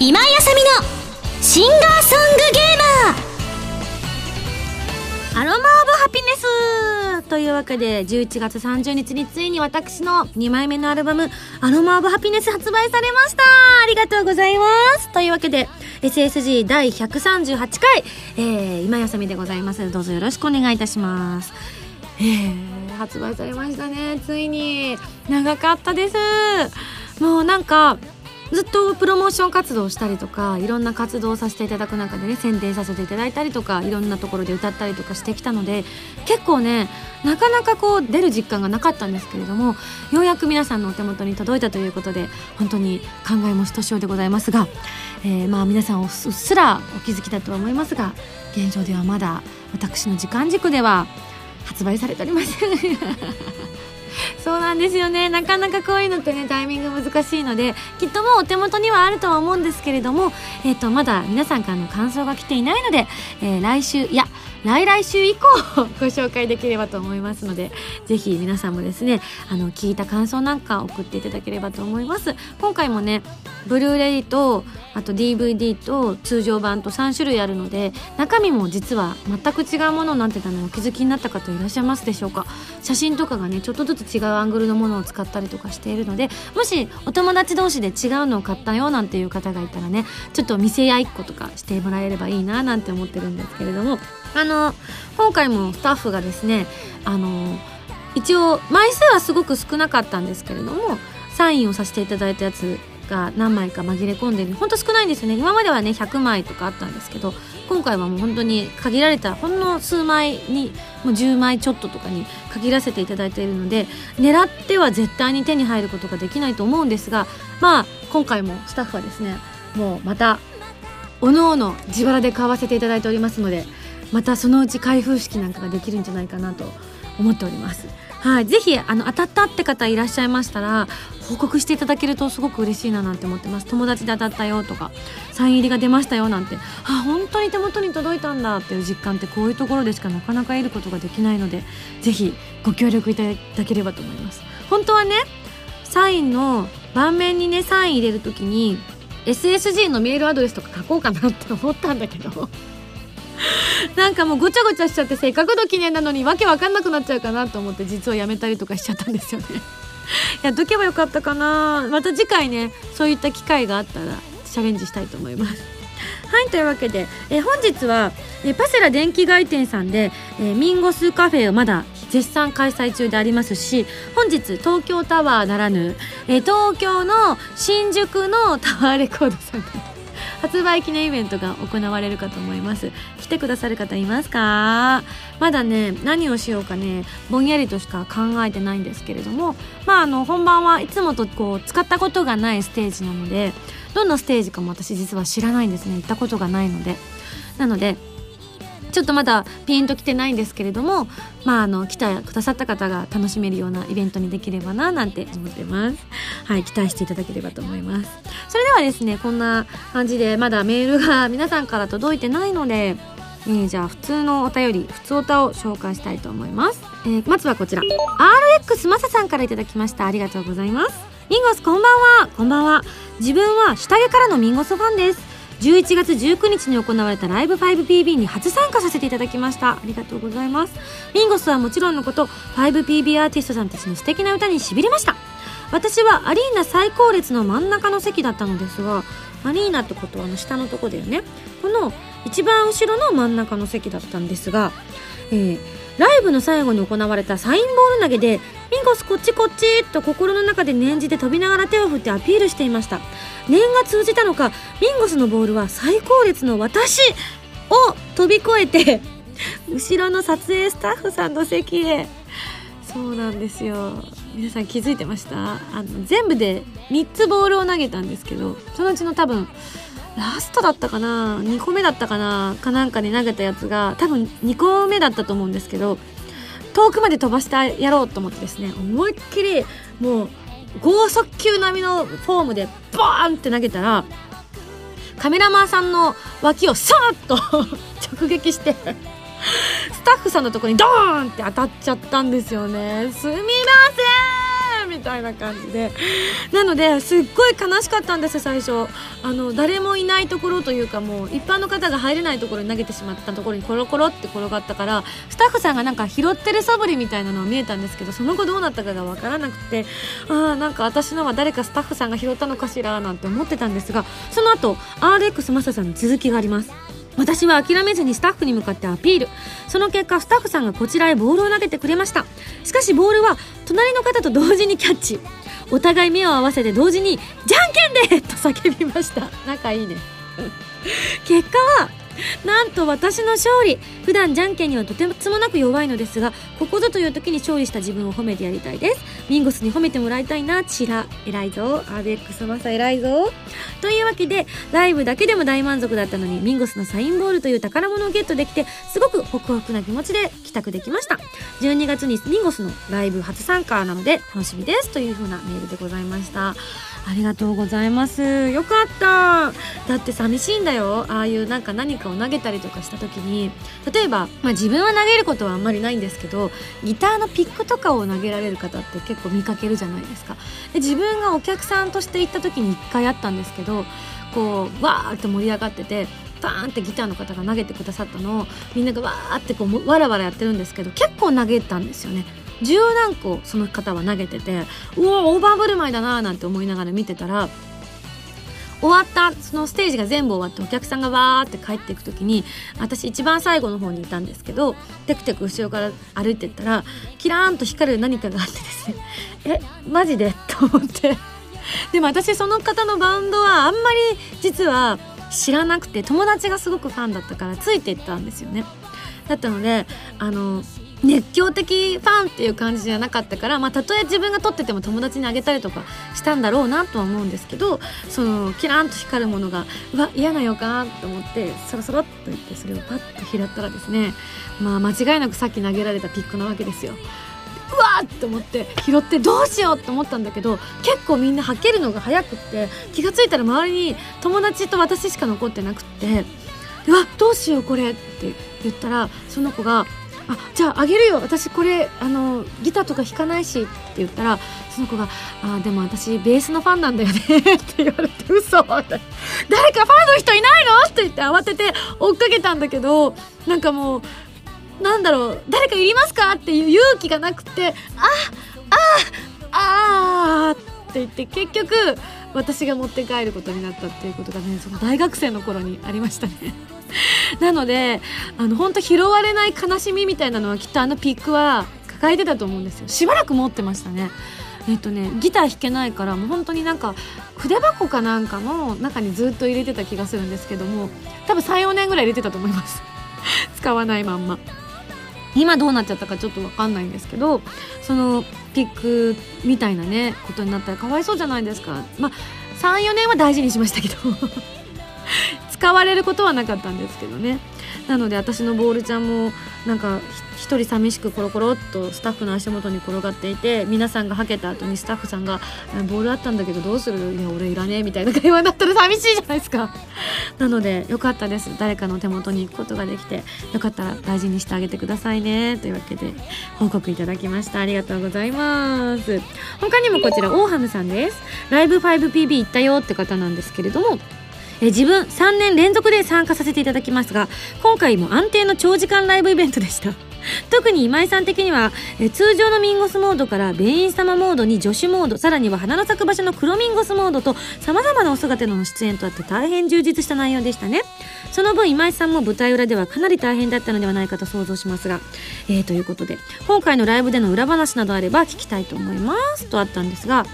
今井あさみのシンガーソングゲーマー。アロマオブハピネスというわけで11月30日についに私の2枚目のアルバムアロマオブハピネス発売されました。ありがとうございます。というわけで SSG 第138回、えー、今やさみでございます。どうぞよろしくお願いいたします。えー、発売されましたねついに。長かったです。もうなんかずっとプロモーション活動をしたりとかいろんな活動をさせていただく中でね宣伝させていただいたりとかいろんなところで歌ったりとかしてきたので結構ねなかなかこう出る実感がなかったんですけれどもようやく皆さんのお手元に届いたということで本当に考えもひとしおでございますが、えー、まあ皆さんうっすらお気づきだとは思いますが現状ではまだ私の時間軸では発売されております。そうなんですよね。なかなかこういうのってねタイミング難しいのできっともうお手元にはあるとは思うんですけれども、えーと、まだ皆さんからの感想が来ていないので、えー、来週いや来来週以降ご紹介できればと思いますのでぜひ皆さんもですねあの聞いた感想なんか送っていただければと思います。今回もねブルーレイとあと DVD と通常版と3種類あるので中身も実は全く違うものになってたのお気づきになった方いらっしゃいますでしょうか。写真とかがねちょっとずつ違うアングルのものを使ったりとかしているのでもしお友達同士で違うのを買ったよなんていう方がいたらねちょっと見せ合いっことかしてもらえればいいななんて思ってるんですけれどもあの今回もスタッフがですねあの一応枚数はすごく少なかったんですけれどもサインをさせていただいたやつが何枚か紛れ込んでるほんと少ないんですよね。今まではね100枚とかあったんですけど今回はもう本当に限られたほんの数枚にもう10枚ちょっととかに限らせていただいているので狙っては絶対に手に入ることができないと思うんですがまあ今回もスタッフはですねもうまたおのおの自腹で買わせていただいておりますのでまたそのうち開封式なんかができるんじゃないかなと思っております。はい、ぜひあの当たったって方いらっしゃいましたら報告していただけるとすごく嬉しいななんて思ってます。友達で当たったよとかサイン入りが出ましたよなんてあ本当に手元に届いたんだっていう実感ってこういうところでしかなかなか得ることができないのでぜひご協力いただければと思います。本当はねサインの盤面にねサイン入れる時に SSG のメールアドレスとか書こうかなって思ったんだけど。なんかもうごちゃごちゃしちゃってせっかくの記念なのにわけわかんなくなっちゃうかなと思って実はやめたりとかしちゃったんですよね。やっとけばよかったかな。また次回ねそういった機会があったらチャレンジしたいと思います。はいというわけで、え本日は、えパセラ電気街店さんで、えミンゴスカフェをまだ絶賛開催中でありますし本日東京タワーならぬ、え東京の新宿のタワーレコードさんで発売記念イベントが行われるかと思います。来てくださる方いますか？まだね何をしようかねぼんやりとしか考えてないんですけれどもまああの本番はいつもとこう使ったことがないステージなのでどんなステージかも私実は知らないんですね。行ったことがないので。なのでちょっとまだピンときてないんですけれども、まあ、あの来てくださった方が楽しめるようなイベントにできればななんて思ってます。はい、期待していただければと思います。それではですね、こんな感じでまだメールが皆さんから届いてないので、えー、じゃあ普通のお便り、普通お歌を紹介したいと思います。えー、まずはこちら。RX マサさんからいただきました。ありがとうございます。ミンゴスこんばんは。こんばんは。自分は下着からのミンゴスファンです。11月19日に行われたライブ 5PB に初参加させていただきました。ありがとうございます。ミンゴスはもちろんのこと 5PB アーティストさんたちの素敵な歌にしびれました。私はアリーナ最高列の真ん中の席だったのですがアリーナってことはあの下のとこだよね。この一番後ろの真ん中の席だったんですが、えー、ライブの最後に行われたサインボール投げでミンゴスこっちこっちと心の中で念じて飛びながら手を振ってアピールしていました。念が通じたのかミンゴスのボールは最高列の私を飛び越えて 後ろの撮影スタッフさんの席へ。そうなんですよ。皆さん気づいてました？あの全部で3つボールを投げたんですけどそのうちの多分ラストだったかな？2個目だったかな？かなんかに投げたやつが多分2個目だったと思うんですけど遠くまで飛ばしてやろうと思ってですね思いっきりもう剛速球並みのフォームでバーンって投げたらカメラマンさんの脇をさーっと 直撃してスタッフさんのとこにドーンって当たっちゃったんですよね。すみません。たいな感じで。なのですっごい悲しかったんです最初。あの誰もいないところというかもう一般の方が入れないところに投げてしまったところにコロコロって転がったからスタッフさんがなんか拾ってる素振りみたいなのは見えたんですけどその後どうなったかが分からなくてああなんか私のは誰かスタッフさんが拾ったのかしらなんて思ってたんですがその後 RX マサさんの続きがあります。私は諦めずにスタッフに向かってアピール。その結果スタッフさんがこちらへボールを投げてくれました。しかしボールは隣の方と同時にキャッチ。お互い目を合わせて同時に「じゃんけんで!」と叫びました。仲いいね。結果は なんと私の勝利。普段じゃんけんにはとてつもなく弱いのですがここぞという時に勝利した自分を褒めてやりたいです。ミンゴスに褒めてもらいたいな。チラ偉いぞ。アーベックスマサ偉いぞ。というわけでライブだけでも大満足だったのにミンゴスのサインボールという宝物をゲットできてすごくホクホクな気持ちで帰宅できました。12月にミンゴスのライブ初参加なので楽しみです。という風なメールでございました。ありがとうございます。よかった。だって寂しいんだよ。ああいうなんか何かを投げたりとかした時に例えば、まあ、自分は投げることはあんまりないんですけどギターのピックとかを投げられる方って結構見かけるじゃないですか。で自分がお客さんとして行った時に1回あったんですけどこうわーって盛り上がっててバーンってギターの方が投げてくださったのをみんながわーってこうわらわらやってるんですけど結構投げたんですよね。十何個その方は投げててうわオーバーブルマイだなーなんて思いながら見てたら終わったそのステージが全部終わってお客さんがわーって帰っていく時に私一番最後の方にいたんですけどテクテク後ろから歩いてったらキラーンと光る何かがあってですね えマジで？と思って。でも私その方のバンドはあんまり実は知らなくて友達がすごくファンだったからついていったんですよね。だったのであの熱狂的ファンっていう感じじゃなかったからまあたとえ自分が撮ってても友達にあげたりとかしたんだろうなとは思うんですけどそのキラーンと光るものがうわ嫌な予感と思ってそろそろっと言ってそれをパッと拾ったらですねまあ間違いなくさっき投げられたピックなわけですよ。うわーって思って拾ってどうしようって思ったんだけど結構みんなはけるのが早くって気が付いたら周りに友達と私しか残ってなくって「うわどうしようこれ」って言ったらその子が「あじゃああげるよ。私これあのギターとか弾かないし」って言ったらその子が「あでも私ベースのファンなんだよね」って言われて「嘘。って誰かファンの人いないの?」って言って慌てて追っかけたんだけどなんかもうなんだろう誰かいりますか？っていう勇気がなくて「ああああ」って言って結局私が持って帰ることになったっていうことがねその大学生の頃にありましたね。なのであの本当拾われない悲しみみたいなのはきっとあのピックは抱えてたと思うんですよ。しばらく持ってましたね。えっとねギター弾けないからもう本当になんか筆箱かなんかの中にずっと入れてた気がするんですけども多分34年ぐらい入れてたと思います。使わないまんま。今どうなっちゃったかちょっと分かんないんですけどそのピックみたいなねことになったらかわいそうじゃないですか。まあ34年は大事にしましたけど。使われることはなかったんですけどね。なので私のボールちゃんもなんか一人寂しくコロコロっとスタッフの足元に転がっていて皆さんがはけた後にスタッフさんが「ボールあったんだけどどうする？いや俺いらねえ」みたいな会話になったら寂しいじゃないですか。なのでよかったです。誰かの手元に行くことができてよかったら大事にしてあげてくださいね。というわけで報告いただきました。ありがとうございます。他にもこちらオーハムさんです。ライブ 5PB 行ったよって方なんですけれどもえ自分3年連続で参加させていただきますが今回も安定の長時間ライブイベントでした。特に今井さん的にはえ通常のミンゴスモードからベイン様モードに助手モードさらには花の咲く場所の黒ミンゴスモードと様々なお姿での出演とあって大変充実した内容でしたね。その分今井さんも舞台裏ではかなり大変だったのではないかと想像しますが、えー、ということで今回のライブでの裏話などあれば聞きたいと思います。とあったんですが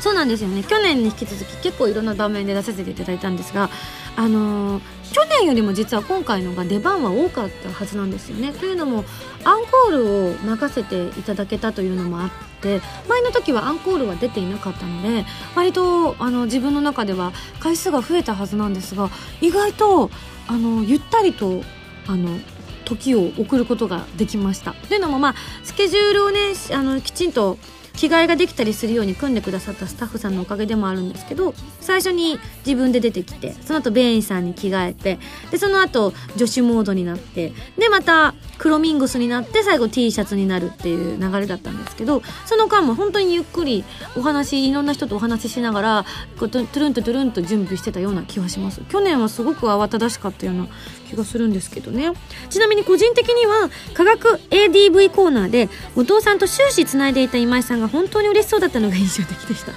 そうなんですよね。去年に引き続き結構いろんな場面で出させていただいたんですがあのー、去年よりも実は今回のが出番は多かったはずなんですよね。というのもアンコールを任せていただけたというのもあって前の時はアンコールは出ていなかったので割とあの自分の中では回数が増えたはずなんですが意外とあのゆったりとあの時を送ることができました。というのもまあスケジュールをねあのきちんと着替えができたりするように組んでくださったスタッフさんのおかげでもあるんですけど最初に自分で出てきてその後ベインさんに着替えてでその後女子モードになってでまた黒ミングスになって最後 T シャツになるっていう流れだったんですけどその間も本当にゆっくりお話いろんな人とお話ししながらこうトゥルンとトゥルンと準備してたような気はします。去年はすごく慌ただしかったような気がするんですけどね。ちなみに個人的には科学 ADV コーナーでお父さんと終始つないでいた今井さんが本当に嬉しそうだったのが印象的でした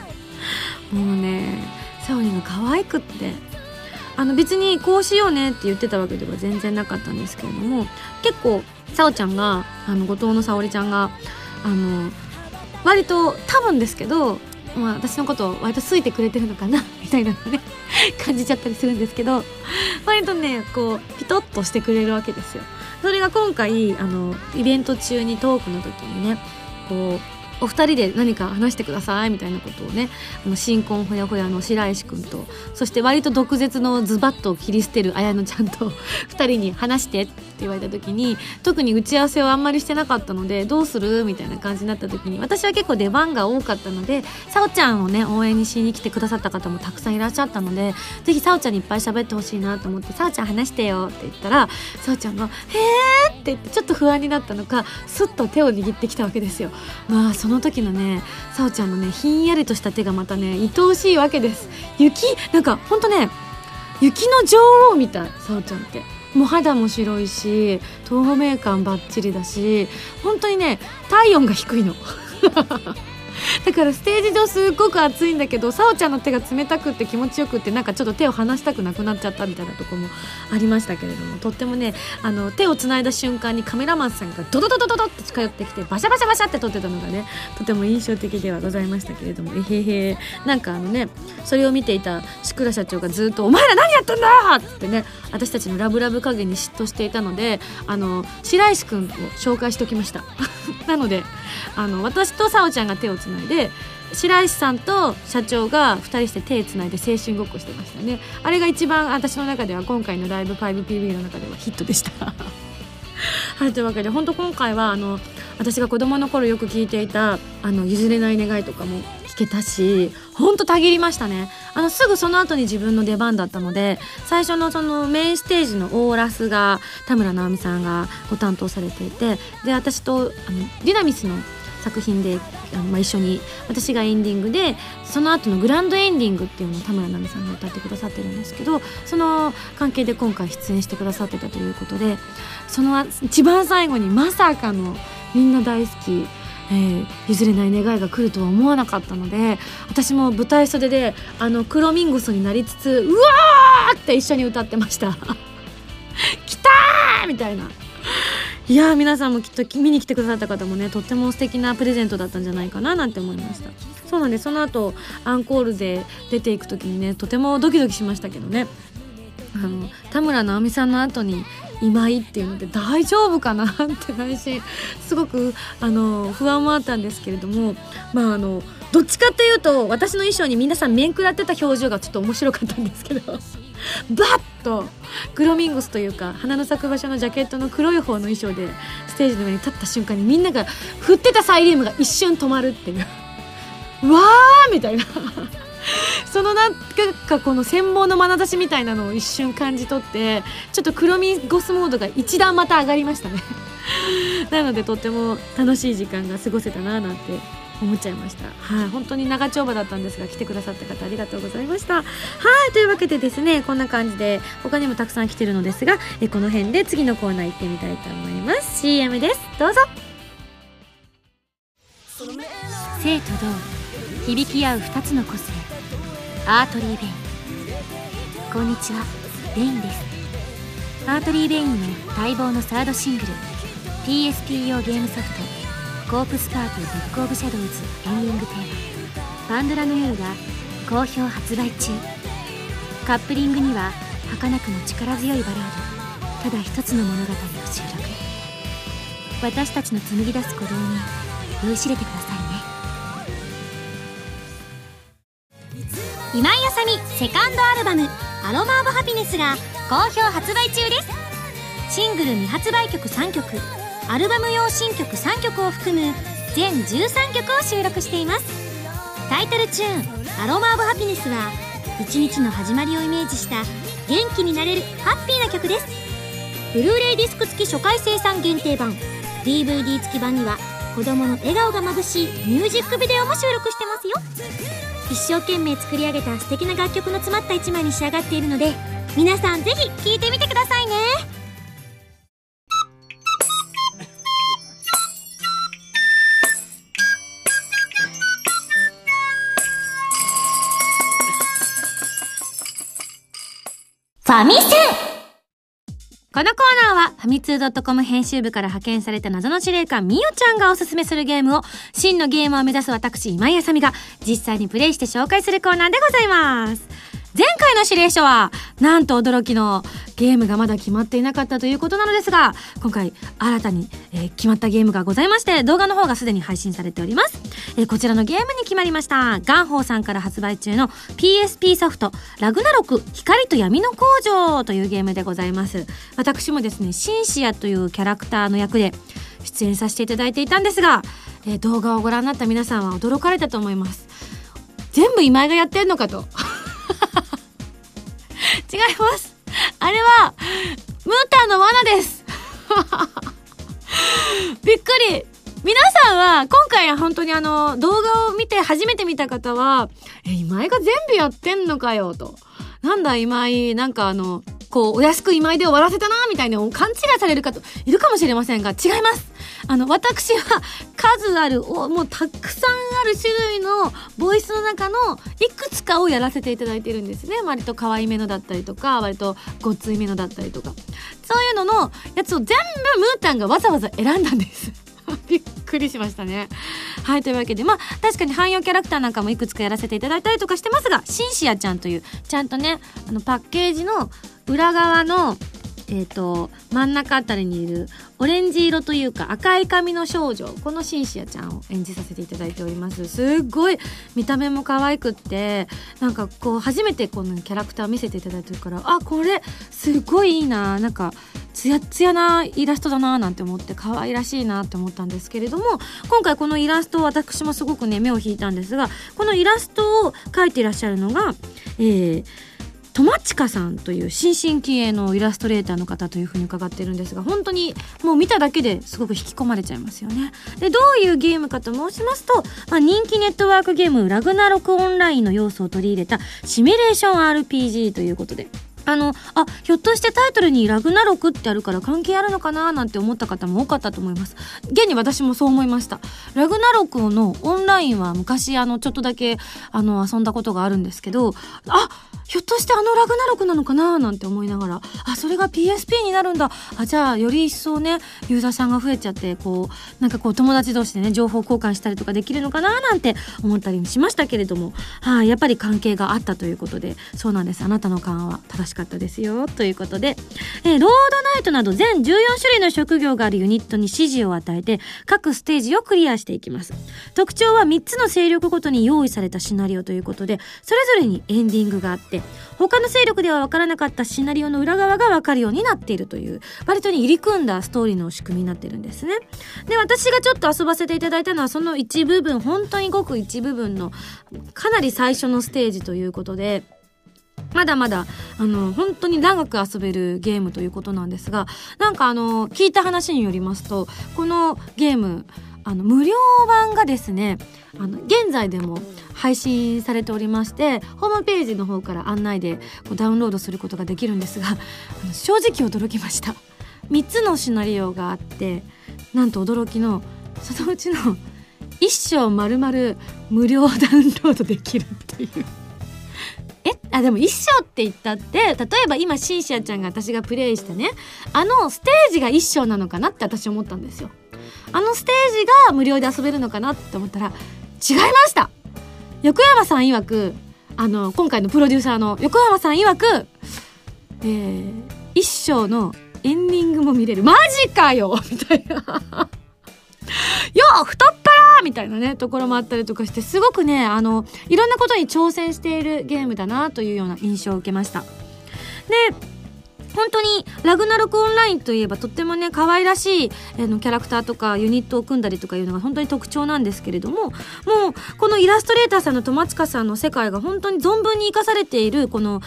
もうねサオリンが可愛くってあの別にこうしようねって言ってたわけでは全然なかったんですけれども結構さおちゃんがあの後藤の沙織ちゃんがあの割と多分ですけど、まあ、私のことを割と好いてくれてるのかな みたいなのね感じちゃったりするんですけど割とねこうピトッとしてくれるわけですよ。それが今回あのイベント中にトークの時にねこうお二人で何か話してくださいみたいなことをねあの新婚ほやほやの白石君とそして割と毒舌のズバッと切り捨てる綾乃ちゃんと 二人に話してって言われた時に特に打ち合わせをあんまりしてなかったのでどうするみたいな感じになった時に私は結構出番が多かったのでさおちゃんをね応援にしに来てくださった方もたくさんいらっしゃったのでぜひさおちゃんにいっぱい喋ってほしいなと思って「さおちゃん話してよ」って言ったらさおちゃんが「へーって言ってちょっと不安になったのかスッと手を握ってきたわけですよ。まあその時のねさおちゃんのねひんやりとした手がまたね愛おしいわけです。雪なんかほんとね雪の女王みたいさおちゃんって。もう肌も白いし透明感ばっちりだし本当にね体温が低いの。だからステージ上すっごく暑いんだけどさおちゃんの手が冷たくって気持ちよくってなんかちょっと手を離したくなくなっちゃったみたいなとこもありましたけれどもとってもねあの手をつないだ瞬間にカメラマンさんがドドドドドドって近寄ってきてバシャバシャバシャって撮ってたのがねとても印象的ではございましたけれどもえへへなんかあのねそれを見ていた志倉社長がずっと「お前ら何やったんだ!」ってね私たちのラブラブ加減に嫉妬していたのであの白石君を紹介しておきました なのであの私とさおちゃんが手をつないで白石さんと社長が2人して手つないで青春ごっこしてましたね。あれが一番私の中では今回のライブ 5PB の中ではヒットでした。はいというわけで本当今回はあの私が子供の頃よく聞いていたあの譲れない願いとかも聞けたし本当たぎりましたね。あのすぐその後に自分の出番だったので最初のそのメインステージのオーラスが田村直美さんがご担当されていてで私とあのディナミスの作品であの、まあ、一緒に私がエンディングでその後のグランドエンディングっていうのを田村奈美さんが歌ってくださってるんですけどその関係で今回出演してくださってたということでその一番最後にまさかのみんな大好きえー、譲れない願いが来るとは思わなかったので私も舞台袖であのクロミンゴスになりつつうわーって一緒に歌ってました。来たーみたいな。いや皆さんもきっと見に来てくださった方もねとっても素敵なプレゼントだったんじゃないかななんて思いました。そうなんでその後アンコールで出ていく時にねとてもドキドキしましたけどね。あの田村直美さんの後に今井っていうので大丈夫かなって内心すごくあの不安もあったんですけれどもまああのどっちかっていうと私の衣装に皆さん面食らってた表情がちょっと面白かったんですけど バッとグロミンゴスというか花の咲く場所のジャケットの黒い方の衣装でステージの上に立った瞬間にみんなが振ってたサイリウムが一瞬止まるっていう わーみたいな。そのなんかこの羨望の眼差しみたいなのを一瞬感じ取ってちょっと黒ミゴスモードが一段また上がりましたね。なのでとっても楽しい時間が過ごせたななんて思っちゃいました。はい本当に長丁場だったんですが来てくださった方ありがとうございました。はいというわけでですねこんな感じで他にもたくさん来てるのですがえこの辺で次のコーナー行ってみたいと思います。CM です。どうぞ。静と動響き合う2つの個性 Artery Vein。こんにちは。ベインです。 Artery Vein の待望のサードシングル PSP 用ゲームソフト「コープスパーティー Book of Shadows」エンディングテーマ「パンドラの夜」が好評発売中。カップリングには儚くも力強いバラードただ一つの物語を収録。私たちの紡ぎ出す鼓動に酔いしれてください。今井あさみセカンドアルバム「アロマ・オブ・ハピネス」が好評発売中です。シングル未発売曲3曲アルバム用新曲3曲を含む全13曲を収録しています。タイトルチューン「アロマ・オブ・ハピネス」は一日の始まりをイメージした元気になれるハッピーな曲です。ブルーレイディスク付き初回生産限定版 DVD 付き版には子供の笑顔がまぶしいミュージックビデオも収録してますよ。一生懸命作り上げた素敵な楽曲の詰まった一枚に仕上がっているので皆さんぜひ聴いてみてくださいね。ファミセン。このコーナーは、ファミツー .com 編集部から派遣された謎の司令官みよちゃんがおすすめするゲームを、真のゲームを目指す私、今井あさみが、実際にプレイして紹介するコーナーでございます。前回の指令書は、なんと驚きのゲームがまだ決まっていなかったということなのですが、今回新たに、えー、決まったゲームがございまして、動画の方がすでに配信されております。えー、こちらのゲームに決まりました。ガンホーさんから発売中の PSP ソフト、ラグナロク光と闇の工場というゲームでございます。私もですね、シンシアというキャラクターの役で出演させていただいていたんですが、えー、動画をご覧になった皆さんは驚かれたと思います。全部今井がやってんのかと。違います。あれは、ムータンの罠です。びっくり。皆さんは、今回本当にあの、動画を見て初めて見た方は、え、今井が全部やってんのかよ、と。なんだ今井、なんかあの、こう、お安く今井で終わらせたな、みたいな勘違いされる方、いるかもしれませんが、違います。あの、私は数ある、おもうたくさんある種類のボイスの中のいくつかをやらせていただいてるんですね。割と可愛めのだったりとか、割とごっついめのだったりとか。そういうののやつを全部ムータンがわざわざ選んだんです。びっくりしましたね。はい、というわけで、まあ、確かに汎用キャラクターなんかもいくつかやらせていただいたりとかしてますが、シンシアちゃんという、ちゃんとね、あの、パッケージの裏側のえっ、ー、と、真ん中あたりにいるオレンジ色というか赤い髪の少女、このシンシアちゃんを演じさせていただいております。すっごい見た目も可愛くって、なんかこう初めてこのキャラクター見せていただいてるから、あ、これすっごいいいな、なんかツヤツヤなイラストだななんて思って可愛らしいなって思ったんですけれども、今回このイラストを私もすごくね、目を引いたんですが、このイラストを描いていらっしゃるのが、えー、友近さんという新進気鋭のイラストレーターの方というふうに伺ってるんですが本当にもう見ただけですごく引き込まれちゃいますよね。でどういうゲームかと申しますと、まあ、人気ネットワークゲームラグナロクオンラインの要素を取り入れたシミュレーション RPG ということであの、あ、ひょっとしてタイトルにラグナロクってあるから関係あるのかななんて思った方も多かったと思います。現に私もそう思いました。ラグナロクのオンラインは昔あの、ちょっとだけあの、遊んだことがあるんですけど、あ、ひょっとしてあのラグナロクなのかななんて思いながら、あ、それが PSP になるんだ。あ、じゃあより一層ね、ユーザーさんが増えちゃって、こう、なんかこう友達同士でね、情報交換したりとかできるのかななんて思ったりしましたけれども、はい、あ、やっぱり関係があったということで、そうなんです。あなたの勘は正しかったですよ。ということで、えー、ロードナイトなど全14種類の職業があるユニットに指示を与えて各ステージをクリアしていきます。特徴は3つの勢力ごとに用意されたシナリオということでそれぞれにエンディングがあって他の勢力では分からなかったシナリオの裏側が分かるようになっているという割とに入り組んだストーリーの仕組みになってるんですね。で私がちょっと遊ばせていただいたのはその一部分本当にごく一部分のかなり最初のステージということでまだまだ、あの、本当に長く遊べるゲームということなんですが、なんかあの、聞いた話によりますと、このゲーム、あの、無料版がですね、あの、現在でも配信されておりまして、ホームページの方から案内でダウンロードすることができるんですが、正直驚きました。3つのシナリオがあって、なんと驚きの、そのうちの1章丸々無料ダウンロードできるっていう。え？あでも一章って言ったって例えば今シンシアちゃんが私がプレイしたねあのステージが一章なのかなって私思ったんですよあのステージが無料で遊べるのかなって思ったら違いました。横山さん曰くあの今回のプロデューサーの横山さん曰くえー、一章のエンディングも見れる。マジかよ！みたいな。よ太っ腹みたいなね、ところもあったりとかして、すごくね、あの、いろんなことに挑戦しているゲームだなというような印象を受けました。で、本当にラグナロクオンラインといえばとってもね可愛らしいあのキャラクターとかユニットを組んだりとかいうのが本当に特徴なんですけれどももうこのイラストレーターさんの友近さんの世界が本当に存分に生かされているこの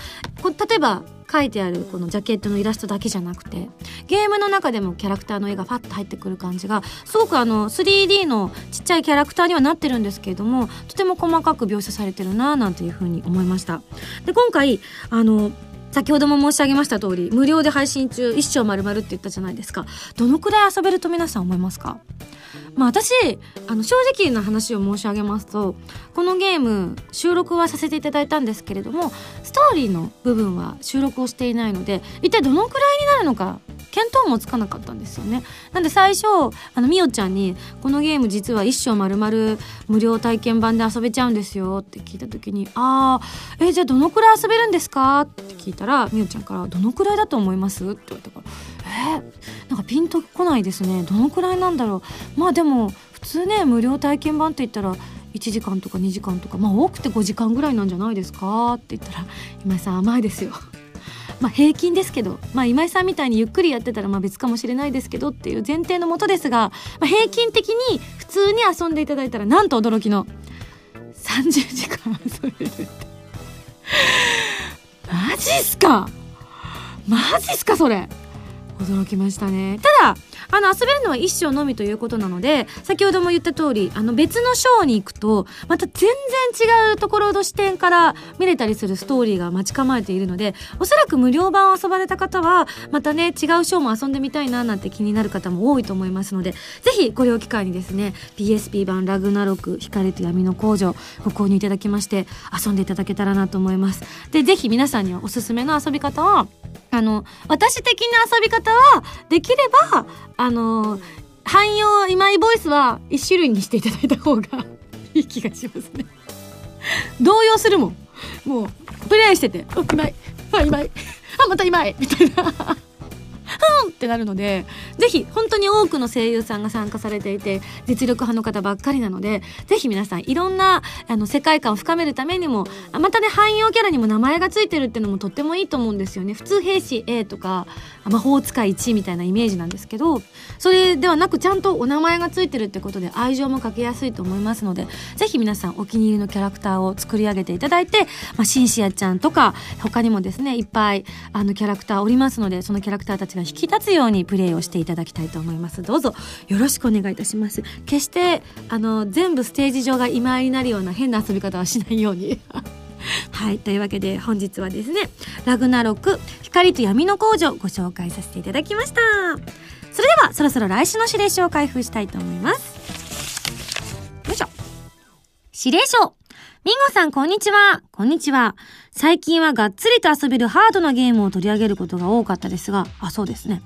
例えば書いてあるこのジャケットのイラストだけじゃなくてゲームの中でもキャラクターの絵がファッと入ってくる感じがすごくあの 3D のちっちゃいキャラクターにはなってるんですけれどもとても細かく描写されてるなぁなんていうふうに思いました。で今回あの先ほども申し上げました通り無料で配信中一生丸々って言ったじゃないですか。どのくらい遊べると皆さん思いますか？まあ私あの正直な話を申し上げますとこのゲーム収録はさせていただいたんですけれどもストーリーの部分は収録をしていないので一体どのくらいになるのか見当もつかなかったんですよね。なんで最初あのみおちゃんに「このゲーム実は一生丸々無料体験版で遊べちゃうんですよ」って聞いた時に「ああえじゃあどのくらい遊べるんですか?」って聞いたらみおちゃんから「どのくらいだと思います?」って言われたから「えー、なんかピンとこないですねどのくらいなんだろうまあでも普通ね無料体験版って言ったら1時間とか2時間とかまあ多くて5時間ぐらいなんじゃないですかって言ったら今井さん甘いですよ まあ、平均ですけど、まあ、今井さんみたいにゆっくりやってたらまあ別かもしれないですけどっていう前提のもとですが、まあ、平均的に普通に遊んでいただいたらなんと驚きの30時間遊べるってマジっすか？マジっすかそれ？驚きましたね。ただあの遊べるのは一生のみということなので先ほども言った通りあの別のショーに行くとまた全然違うところの視点から見れたりするストーリーが待ち構えているのでおそらく無料版を遊ばれた方はまたね違うショーも遊んでみたいななんて気になる方も多いと思いますのでぜひご用機会にですね PSP 版ラグナロク光と闇の工場ご購入いただきまして遊んでいただけたらなと思います。でぜひ皆さんにはおすすめの遊び方はあの私的な遊び方はできればあの汎用今井ボイスは一種類にしていただいた方が いい気がしますね。動揺するもん。もうプレイしてて「あ今井あ今井。あまた今井」みたいな。ふんってなるので、ぜひ、本当に多くの声優さんが参加されていて、実力派の方ばっかりなので、ぜひ皆さん、いろんな、あの、世界観を深めるためにも、またね、汎用キャラにも名前がついてるっていうのもとってもいいと思うんですよね。普通兵士 A とか、魔法使い1みたいなイメージなんですけど、それではなく、ちゃんとお名前がついてるってことで、愛情もかけやすいと思いますので、ぜひ皆さん、お気に入りのキャラクターを作り上げていただいて、まあ、シンシアちゃんとか、他にもですね、いっぱい、あの、キャラクターおりますので、そのキャラクターたちが引き立つようにプレイをしていただきたいと思います。どうぞよろしくお願いいたします。決してあの全部ステージ上が今になるような変な遊び方はしないように。はいというわけで本日はですねラグナロク光と闇の工場ご紹介させていただきました。それではそろそろ来週の指令書を開封したいと思います。よいしょ。指令書。ミンゴさん、こんにちは。こんにちは。最近はがっつりと遊べるハードなゲームを取り上げることが多かったですが、あ、そうですね。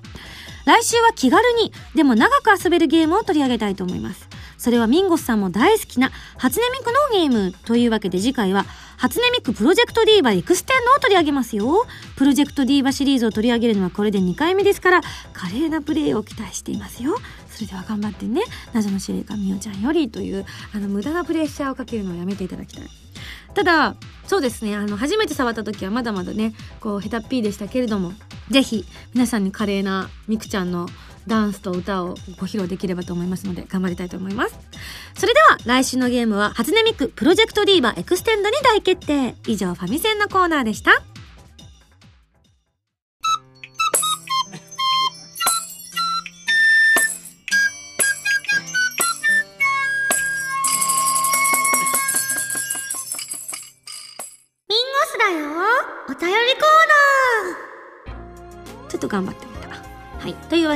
来週は気軽に、でも長く遊べるゲームを取り上げたいと思います。それはミンゴスさんも大好きな初音ミクのゲームというわけで次回は初音ミク Project DIVA extend を取り上げますよ。 Project DIVA シリーズを取り上げるのはこれで2回目ですから華麗なプレイを期待していますよ。それでは頑張ってね。謎の司令官みおちゃんよりというあの無駄なプレッシャーをかけるのをやめていただきたい。ただそうですねあの初めて触った時はまだまだねこうヘタっぴーでしたけれども是非皆さんに華麗なみくちゃんのダンスと歌をご披露できればと思いますので頑張りたいと思いますそれでは来週のゲームは初音ミク Project DIVA extend に大決定以上ファミセンのコーナーでした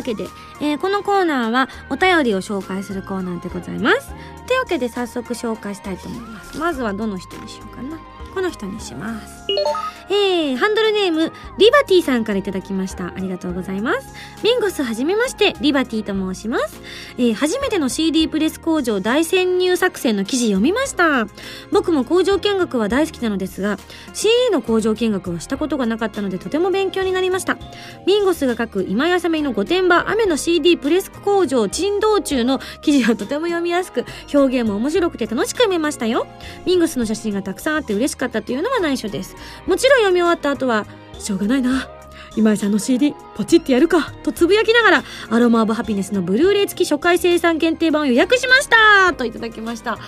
けで、えー、このコーナーはお便りを紹介するコーナーでございますというわけで早速紹介したいと思いますまずはどの人にしようかなこの人にしますえー、ハンドルネーム、リバティさんから頂きました。ありがとうございます。ミンゴスはじめまして、リバティと申します。えー、初めての CD プレス工場大潜入作戦の記事読みました。僕も工場見学は大好きなのですが、CD の工場見学はしたことがなかったのでとても勉強になりました。ミンゴスが書く今やさめの御殿場雨の CD プレス工場珍道中の記事はとても読みやすく、表現も面白くて楽しく読めましたよ。ミンゴスの写真がたくさんあって嬉しかったというのは内緒です。もちろん読み終わった後は、しょうがないな。今井さんの CD ポチってやるかとつぶやきながらアロマオブハピネスのブルーレイ付き初回生産限定版を予約しましたといただきました。あ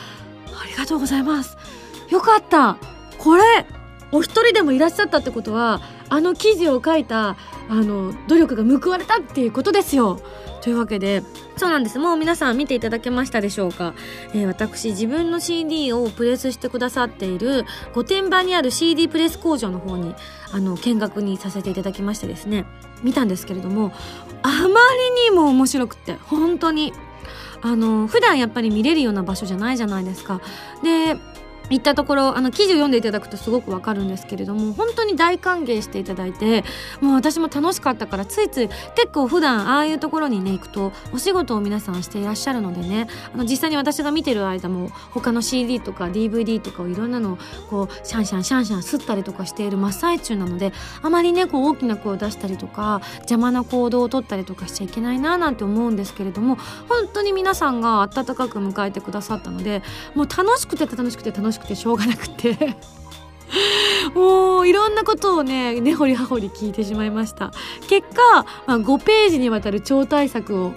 りがとうございます。よかった。これお一人でもいらっしゃったってことはあの記事を書いたあの努力が報われたっていうことですよ。というわけでそうなんです。もう皆さん見ていただけましたでしょうか、えー、私自分の CD をプレスしてくださっている御殿場にある CD プレス工場の方にあの見学にさせていただきましてですね見たんですけれどもあまりにも面白くて本当に。あの普段やっぱり見れるような場所じゃないじゃないですか。で行ったところあの記事を読んでいただくとすごくわかるんですけれども本当に大歓迎していただいてもう私も楽しかったからついつい結構普段ああいうところにね行くとお仕事を皆さんしていらっしゃるのでねあの実際に私が見てる間も他の CD とか DVD とかをいろんなのをこうシャンシャンシャンシャン吸ったりとかしている真っ最中なのであまりねこう大きな声を出したりとか邪魔な行動をとったりとかしちゃいけないななんて思うんですけれども本当に皆さんが温かく迎えてくださったのでもう楽しくて楽しくて楽しくてしくてしょうがなくて。もういろんなことをね根掘り葉掘り聞いてしまいました。結果、まあ、5ページにわたる超大作を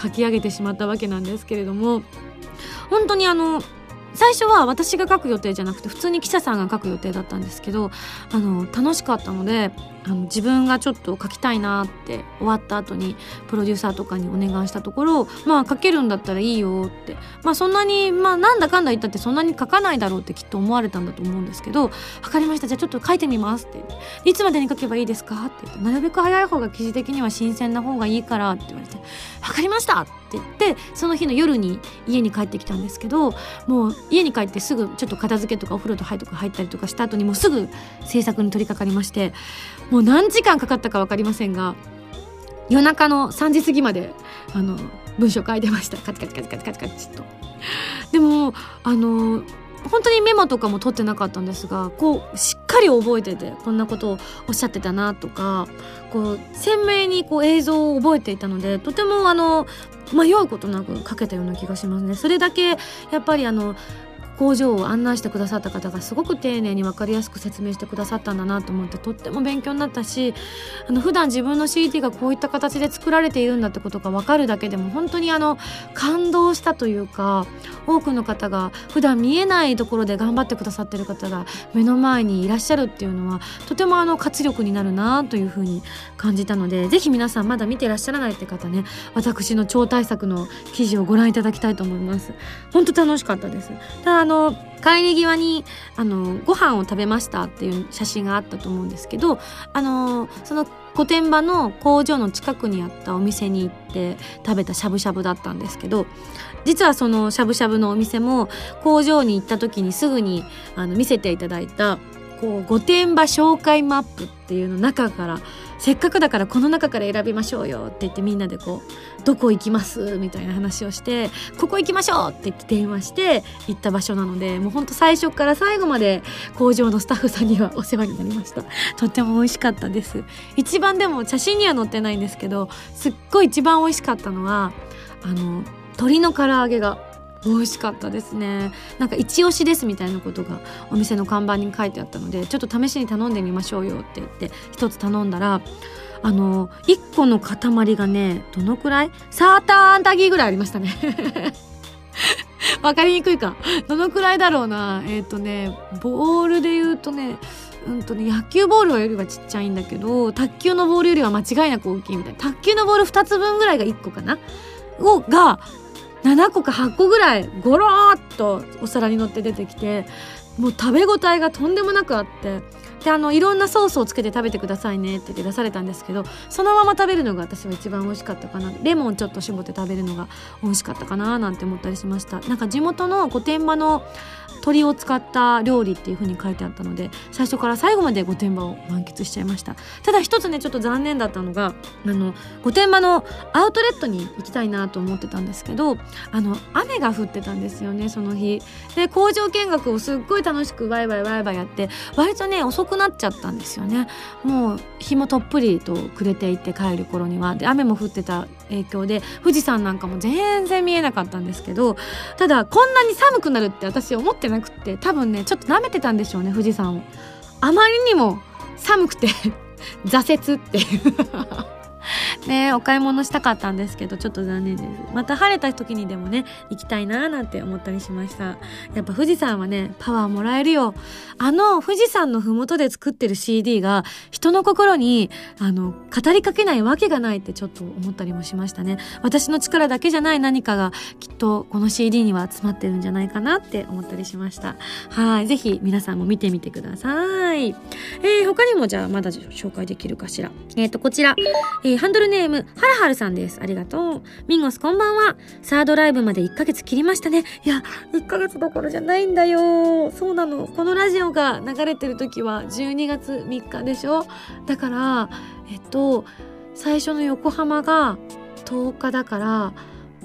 書き上げてしまったわけなんですけれども本当にあの最初は私が書く予定じゃなくて普通に記者さんが書く予定だったんですけどあの楽しかったのであの自分がちょっと書きたいなって終わった後にプロデューサーとかにお願いしたところまあ書けるんだったらいいよってまあそんなにまあなんだかんだ言ったってそんなに書かないだろうってきっと思われたんだと思うんですけど「分かりましたじゃあちょっと書いてみます」って「いつまでに書けばいいですか?」って言って「なるべく早い方が記事的には新鮮な方がいいから」って言われて「分かりました!」って言ってその日の夜に家に帰ってきたんですけどもう家に帰ってすぐちょっと片付けとかお風呂と入とか入ったりとかした後にもうすぐ制作に取り掛かりましてもう何時間かかったか分かりませんが夜中の3時過ぎまであの文章書いてましたカチカチカチカチカチカチと。でもあの本当にメモとかも取ってなかったんですがこうしっかり覚えててこんなことをおっしゃってたなとかこう鮮明にこう映像を覚えていたのでとてもあの迷うことなく書けたような気がしますね。それだけやっぱりあの工場を案内してくださった方がすごく丁寧に分かりやすく説明してくださったんだなと思ってとっても勉強になったしあの普段自分の CD がこういった形で作られているんだってことが分かるだけでも本当にあの感動したというか多くの方が普段見えないところで頑張ってくださってる方が目の前にいらっしゃるっていうのはとてもあの活力になるなというふうに感じたのでぜひ皆さんまだ見てらっしゃらないって方ね私の超大作の記事をご覧いただきたいと思います。本当楽しかったですただの帰り際にあのご飯を食べましたっていう写真があったと思うんですけどあのその御殿場の工場の近くにあったお店に行って食べたしゃぶしゃぶだったんですけど実はそのしゃぶしゃぶのお店も工場に行った時にすぐにあの見せていただいたこう御殿場紹介マップっていうの中からせっかくだからこの中から選びましょうよって言ってみんなでこうどこ行きますみたいな話をしてここ行きましょうって言って電話して行った場所なのでもうほんと最初から最後まで工場のスタッフさんにはお世話になりました。とっても美味しかったです。一番でも写真には載ってないんですけどすっごい一番美味しかったのはあの鶏の唐揚げが美味しかったですね。なんか一押しですみたいなことがお店の看板に書いてあったのでちょっと試しに頼んでみましょうよって言って一つ頼んだらあの1個の塊がねどのくらい？サーターアンタギーぐらいありましたね。わかりにくいか。どのくらいだろうな。えっ、ー、とねボールで言うとねうんとね野球ボールよりはちっちゃいんだけど卓球のボールよりは間違いなく大きいみたいな。卓球のボール2つ分ぐらいが1個かな？をが7個か8個ぐらいゴローっとお皿に乗って出てきてもう食べ応えがとんでもなくあってであのいろんなソースをつけて食べてくださいねって言って出されたんですけどそのまま食べるのが私は一番美味しかったかな。レモンちょっと絞って食べるのが美味しかったかななんて思ったりしました。なんか地元の御殿場の鶏を使った料理っていう風に書いてあったので最初から最後まで御殿場を満喫しちゃいました。ただ一つねちょっと残念だったのがあの御殿場のアウトレットに行きたいなと思ってたんですけどあの雨が降ってたんですよねその日。で工場見学をすっごい楽しくワイワイワイワイやって割とね遅くなっちゃったんですよね。もう日もとっぷりと暮れていって帰る頃には。で雨も降ってた影響で富士山なんかも全然見えなかったんですけどただこんなに寒くなるって私思ってなくって多分ねちょっと舐めてたんでしょうね富士山を。あまりにも寒くて 挫折っていう。ねお買い物したかったんですけどちょっと残念です。また晴れた時にでもね行きたいななんて思ったりしました。やっぱ富士山はねパワーもらえるよ。あの富士山の麓で作ってる CD が人の心にあの語りかけないわけがないってちょっと思ったりもしましたね。私の力だけじゃない何かがきっとこの CD には詰まってるんじゃないかなって思ったりしました。はいぜひ皆さんも見てみてください。えー、他にもじゃあまだ紹介できるかしら。えっ、ー、とこちら、えー、ハンドルネームはるはるさんです。ありがとう。ミンゴスこんばんは。サードライブまで1ヶ月切りましたね。いや1ヶ月どころじゃないんだよ。そうなの。このラジオが流れてる時は12月3日でしょ。だからえっと最初の横浜が10日だから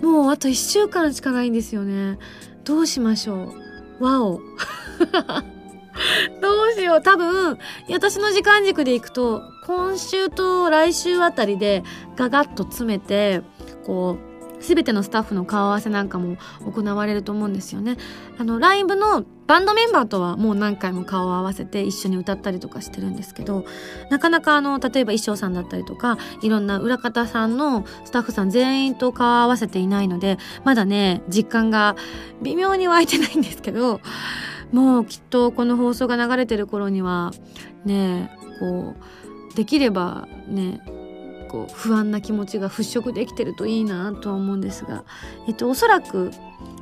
もうあと1週間しかないんですよね。どうしましょう。わお。どうしよう多分私の時間軸でいくと今週と来週あたりでガガッと詰めてこう全てのスタッフの顔合わせなんかも行われると思うんですよね。あのライブのバンドメンバーとはもう何回も顔を合わせて一緒に歌ったりとかしてるんですけどなかなかあの例えば衣装さんだったりとかいろんな裏方さんのスタッフさん全員と顔を合わせていないのでまだね実感が微妙に湧いてないんですけどもうきっとこの放送が流れてる頃にはねこうできればねこう不安な気持ちが払拭できてるといいなとは思うんですが、えっと、おそらく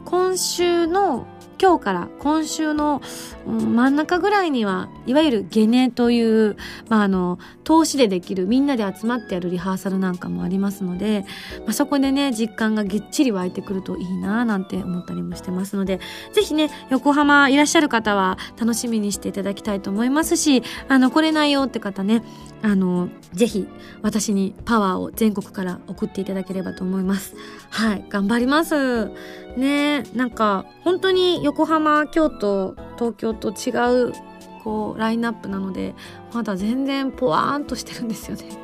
今週の今日から今週の、真ん中ぐらいにはいわゆるゲネという、まあ、あの投資でできるみんなで集まってやるリハーサルなんかもありますので、まあ、そこでね実感がぎっちり湧いてくるといいななんて思ったりもしてますので是非ね横浜いらっしゃる方は楽しみにしていただきたいと思いますしあの来れないよって方ねあのぜひ私にパワーを全国から送っていただければと思います。はい頑張ります。ねなんか本当に横浜京都東京と違うこうラインナップなのでまだ全然ポワーンとしてるんですよね。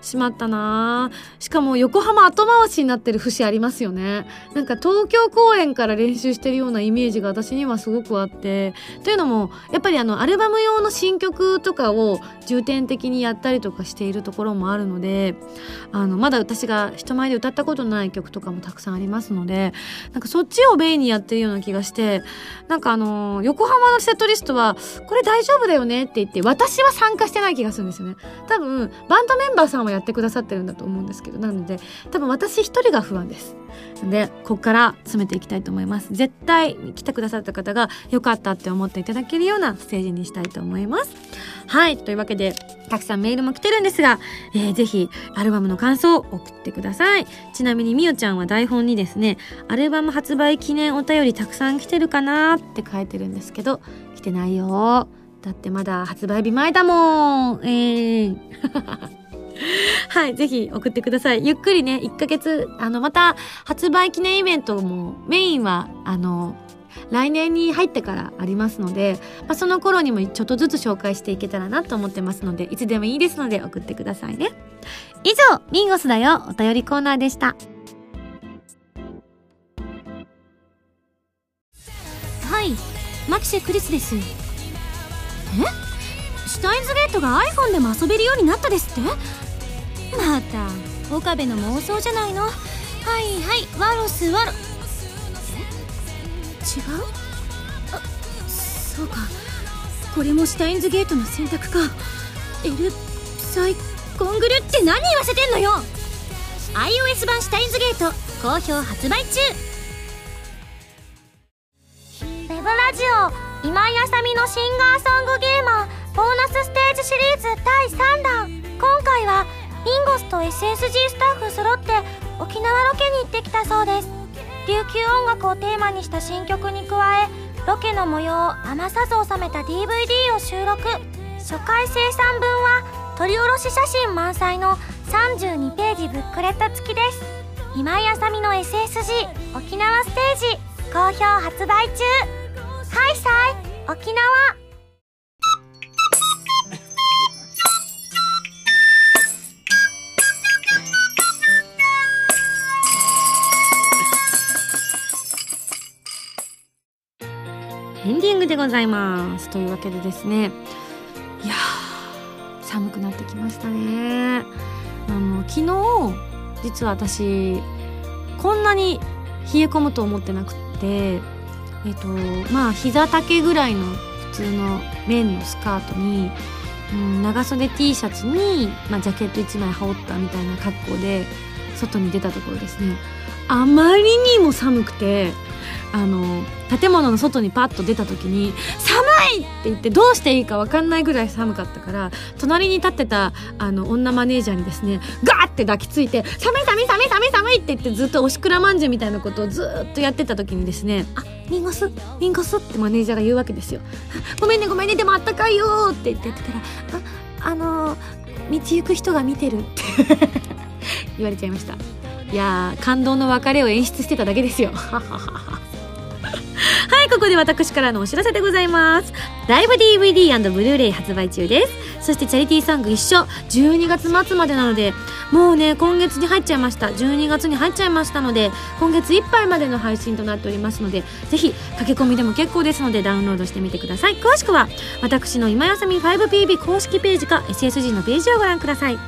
しまったな。しかも横浜後回しになってる節ありますよね。なんか東京公演から練習してるようなイメージが私にはすごくあって。というのもやっぱりあのアルバム用の新曲とかを重点的にやったりとかしているところもあるのであのまだ私が人前で歌ったことない曲とかもたくさんありますのでなんかそっちをメインにやってるような気がしてなんかあの横浜のセットリストはこれ大丈夫だよねって言って私は参加してない気がするんですよね。多分バンドメメンバーさんはやってくださってるんだと思うんですけどなので多分私一人が不安です。でここから詰めていきたいと思います。絶対来てくださった方が良かったって思っていただけるようなステージにしたいと思います。はい。というわけでたくさんメールも来てるんですが、えー、ぜひアルバムの感想を送ってください。ちなみにみおちゃんは台本にですねアルバム発売記念お便りたくさん来てるかなって書いてるんですけど来てないよだってまだ発売日前だもん。えー。はい、ぜひ送ってください。ゆっくりね、1ヶ月、あの、また発売記念イベントもメインは、あの、来年に入ってからありますので、まあ、その頃にもちょっとずつ紹介していけたらなと思ってますので、いつでもいいですので送ってくださいね。以上、ミンゴスだよお便りコーナーでした。はい、マキシェクリスです。え？シュタインズゲートが iPhone でも遊べるようになったですって？また岡部の妄想じゃないの？はいはいワロスワロ。違う？あそうか。これもシュタインズゲートの選択か。エルサイコングルって何言わせてんのよ？iOS 版シュタインズゲート好評発売中。ウェブラジオ今井あさみのシンガーソングゲーマーボーナスステージシリーズ第3弾。今回はミンゴスと SSG スタッフ揃って沖縄ロケに行ってきたそうです。琉球音楽をテーマにした新曲に加えロケの模様を余さず収めた DVD を収録。初回生産分は撮り下ろし写真満載の32ページブックレット付きです。今井あさみの SSG 沖縄ステージ好評発売中。ハイサイ沖縄。でございます。というわけでですね。いや寒くなってきましたね。あの昨日実は私こんなに冷え込むと思ってなくってえっとまあ膝丈ぐらいの普通の綿のスカートに、うん、長袖 T シャツに、まあ、ジャケット1枚羽織ったみたいな格好で外に出たところですね。あまりにも寒くてあの建物の外にパッと出た時に「寒い!」って言ってどうしていいか分かんないぐらい寒かったから隣に立ってたあの女マネージャーにですねガーって抱きついて「寒い寒い寒い寒い寒い!」って言ってずっとおしくらまんじゅうみたいなことをずっとやってた時にですね「あリンゴスリンゴス」ってマネージャーが言うわけですよ「ごめんねごめんねでもあったかいよ」って言ってやってたら「ああの道行く人が見てる」って 言われちゃいましたいや感動の別れを演出してただけですよはいここで私からのお知らせでございます。ライブ DVD& ブルーレイ発売中です。そしてチャリティーソング一緒。12月末までなのでもうね今月に入っちゃいました。12月に入っちゃいましたので今月いっぱいまでの配信となっておりますのでぜひ駆け込みでも結構ですのでダウンロードしてみてください。詳しくは私の今やさみ 5PB 公式ページか SSG のページをご覧ください。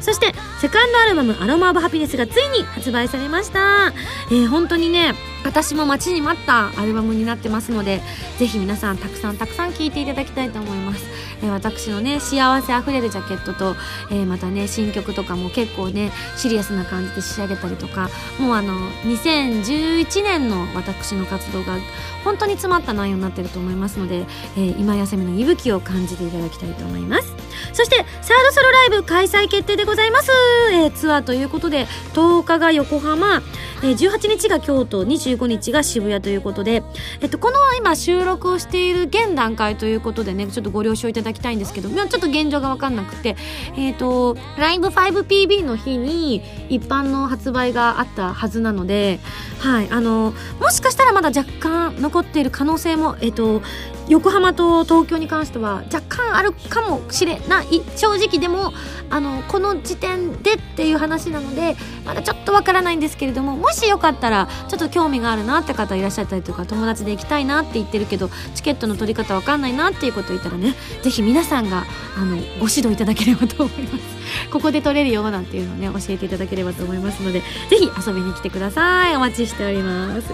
そしてセカンドアルバム「アロマ・オブ・ハピネス」がついに発売されました、えー、本当にね私も待ちに待ったアルバムになってますのでぜひ皆さんたくさんたくさん聴いていただきたいと思います、えー、私のね幸せあふれるジャケットと、えー、またね新曲とかも結構ねシリアスな感じで仕上げたりとかもうあの2011年の私の活動が本当に詰まった内容になってると思いますので、えー、今休みの息吹を感じていただきたいと思います。そしてサードソロライブ開催決定でございます、えー、ツアーということで10日が横浜、えー、18日が京都25日が渋谷ということで、えっと、この今収録をしている現段階ということでねちょっとご了承いただきたいんですけどちょっと現状が分かんなくてえっ、ー、とライブ 5PB の日に一般の発売があったはずなのではいあのもしかしたらまだ若干残っている可能性もえっ、ー、と横浜と東京に関しては若干あるかもしれない。正直でもあのこの時点でっていう話なのでまだちょっとわからないんですけれどももしよかったらちょっと興味があるなって方いらっしゃったりとか友達で行きたいなって言ってるけどチケットの取り方わかんないなっていうこと言ったらね是非皆さんがあのご指導いただければと思います。ここで取れるよなんていうのをね教えていただければと思いますので是非遊びに来てください。お待ちしております。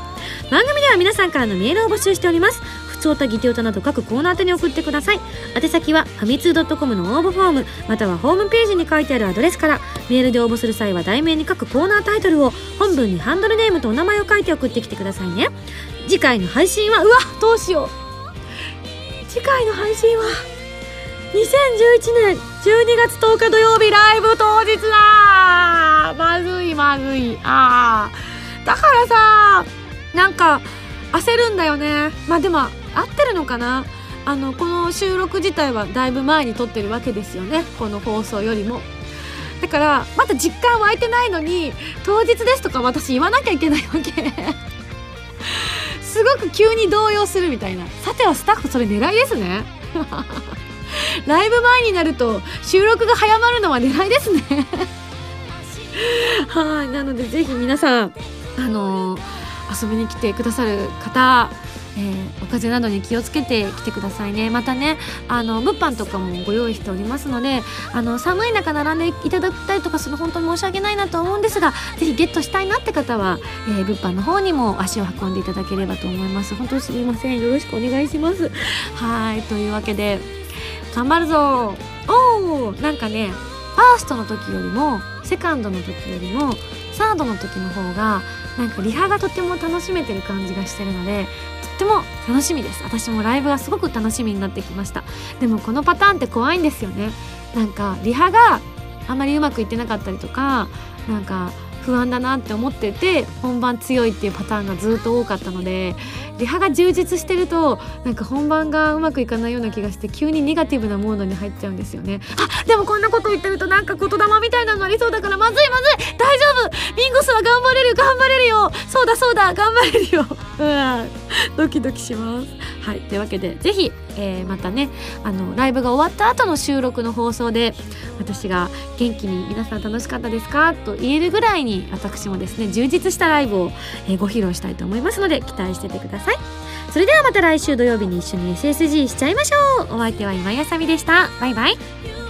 番組では皆さんからのメールを募集しております。つおたぎておたなど各コーナー宛に送ってください。宛先はファミツー .com の応募フォームまたはホームページに書いてあるアドレスからメールで応募する際は題名に各コーナータイトルを本文にハンドルネームとお名前を書いて送ってきてくださいね。次回の配信はうわどうしよう。次回の配信は2011年12月10日土曜日ライブ当日だ。まずいまずい。あー。だからさなんか焦るんだよね。まあでも合ってるのかな？あのこの収録自体はだいぶ前に撮ってるわけですよね。この放送よりも。だからまだ実感湧いてないのに当日ですとか私言わなきゃいけないわけ。すごく急に動揺するみたいな。さてはスタッフそれ狙いですね。ライブ前になると収録が早まるのは狙いですね。はい。なのでぜひ皆さんあのー、遊びに来てくださる方えー、お風邪などに気をつけてきてくださいね。またねあの物販とかもご用意しておりますのであの寒い中並んでいただきたりとかする本当に申し訳ないなと思うんですがぜひゲットしたいなって方は、えー、物販の方にも足を運んでいただければと思います。本当すみません。よろしくお願いします。はいというわけで頑張るぞ。おおなんかねファーストの時よりもセカンドの時よりもサードの時の方がなんかリハがとても楽しめてる感じがしてるのでっても楽しみです。私もライブがすごく楽しみになってきました。でもこのパターンって怖いんですよね。なんかリハがあまりうまくいってなかったりとかなんか不安だなって思ってて本番強いっていうパターンがずっと多かったのでリハが充実してるとなんか本番がうまくいかないような気がして急にネガティブなモードに入っちゃうんですよね。あでもこんなこと言ってるとなんか言霊みたいなのありそうだからまずいまずい大丈夫ミンゴスは頑張れる頑張れるよ。そうだそうだ頑張れるよ。うん。ドキドキします。はい。というわけでぜひ、えー、またねあのライブが終わった後の収録の放送で私が元気に皆さん楽しかったですかと言えるぐらいに私もですね充実したライブを、え、ご披露したいと思いますので期待しててください。それではまた来週土曜日に一緒に SSG しちゃいましょう。お相手は今やさみでした。バイバイ。